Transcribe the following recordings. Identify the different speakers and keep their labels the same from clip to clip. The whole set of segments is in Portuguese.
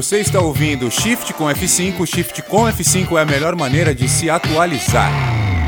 Speaker 1: Você está ouvindo Shift com F5. Shift com F5 é a melhor maneira de se atualizar.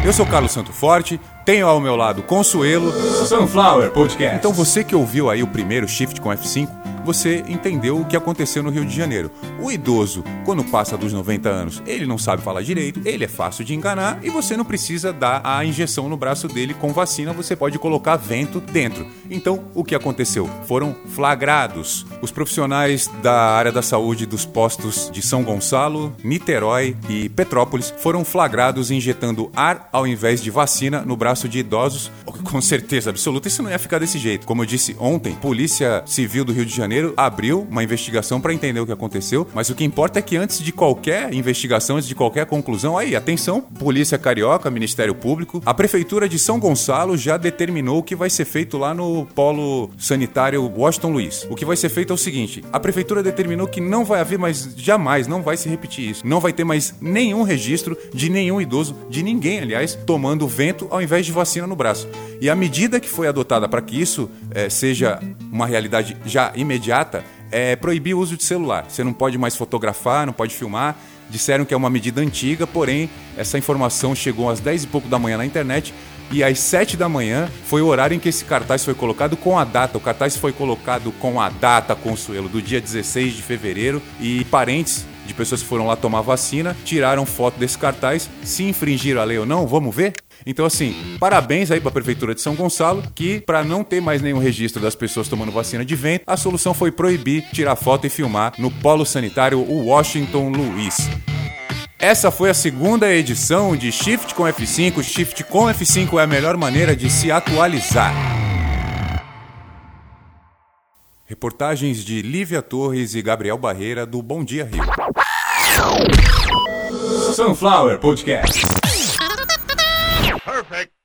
Speaker 1: Eu sou Carlos Santo Forte, tenho ao meu lado Consuelo,
Speaker 2: Sunflower Podcast.
Speaker 1: Então você que ouviu aí o primeiro Shift com F5, você entendeu o que aconteceu no Rio de Janeiro. O idoso, quando passa dos 90 anos, ele não sabe falar direito, ele é fácil de enganar e você não precisa dar a injeção no braço dele com vacina, você pode colocar vento dentro. Então, o que aconteceu? Foram flagrados. Os profissionais da área da saúde dos postos de São Gonçalo, Niterói e Petrópolis foram flagrados injetando ar ao invés de vacina no braço de idosos. Com certeza absoluta, isso não ia ficar desse jeito. Como eu disse ontem, Polícia Civil do Rio de Janeiro abriu uma investigação para entender o que aconteceu, mas o que importa é que antes de qualquer investigação, antes de qualquer conclusão, aí, atenção, Polícia Carioca, Ministério Público, a Prefeitura de São Gonçalo já determinou o que vai ser feito lá no polo sanitário Washington Luiz. O que vai ser feito é o seguinte: a Prefeitura determinou que não vai haver mais, jamais, não vai se repetir isso. Não vai ter mais nenhum registro de nenhum idoso, de ninguém, aliás, tomando vento ao invés de vacina no braço. E a medida que foi adotada para que isso é, seja uma realidade já imediata é proibir o uso de celular. Você não pode mais fotografar, não pode filmar. Disseram que é uma medida antiga, porém, essa informação chegou às 10 e pouco da manhã na internet e às 7 da manhã foi o horário em que esse cartaz foi colocado com a data. O cartaz foi colocado com a data, Consuelo, do dia 16 de fevereiro e parentes de pessoas que foram lá tomar vacina tiraram foto desse cartaz. Se infringiram a lei ou não, vamos ver? Então, assim, parabéns aí para a Prefeitura de São Gonçalo, que para não ter mais nenhum registro das pessoas tomando vacina de vento, a solução foi proibir tirar foto e filmar no polo sanitário Washington Luiz. Essa foi a segunda edição de Shift com F5. Shift com F5 é a melhor maneira de se atualizar. Reportagens de Lívia Torres e Gabriel Barreira do Bom Dia Rio.
Speaker 2: Sunflower Podcast.
Speaker 3: Perfect.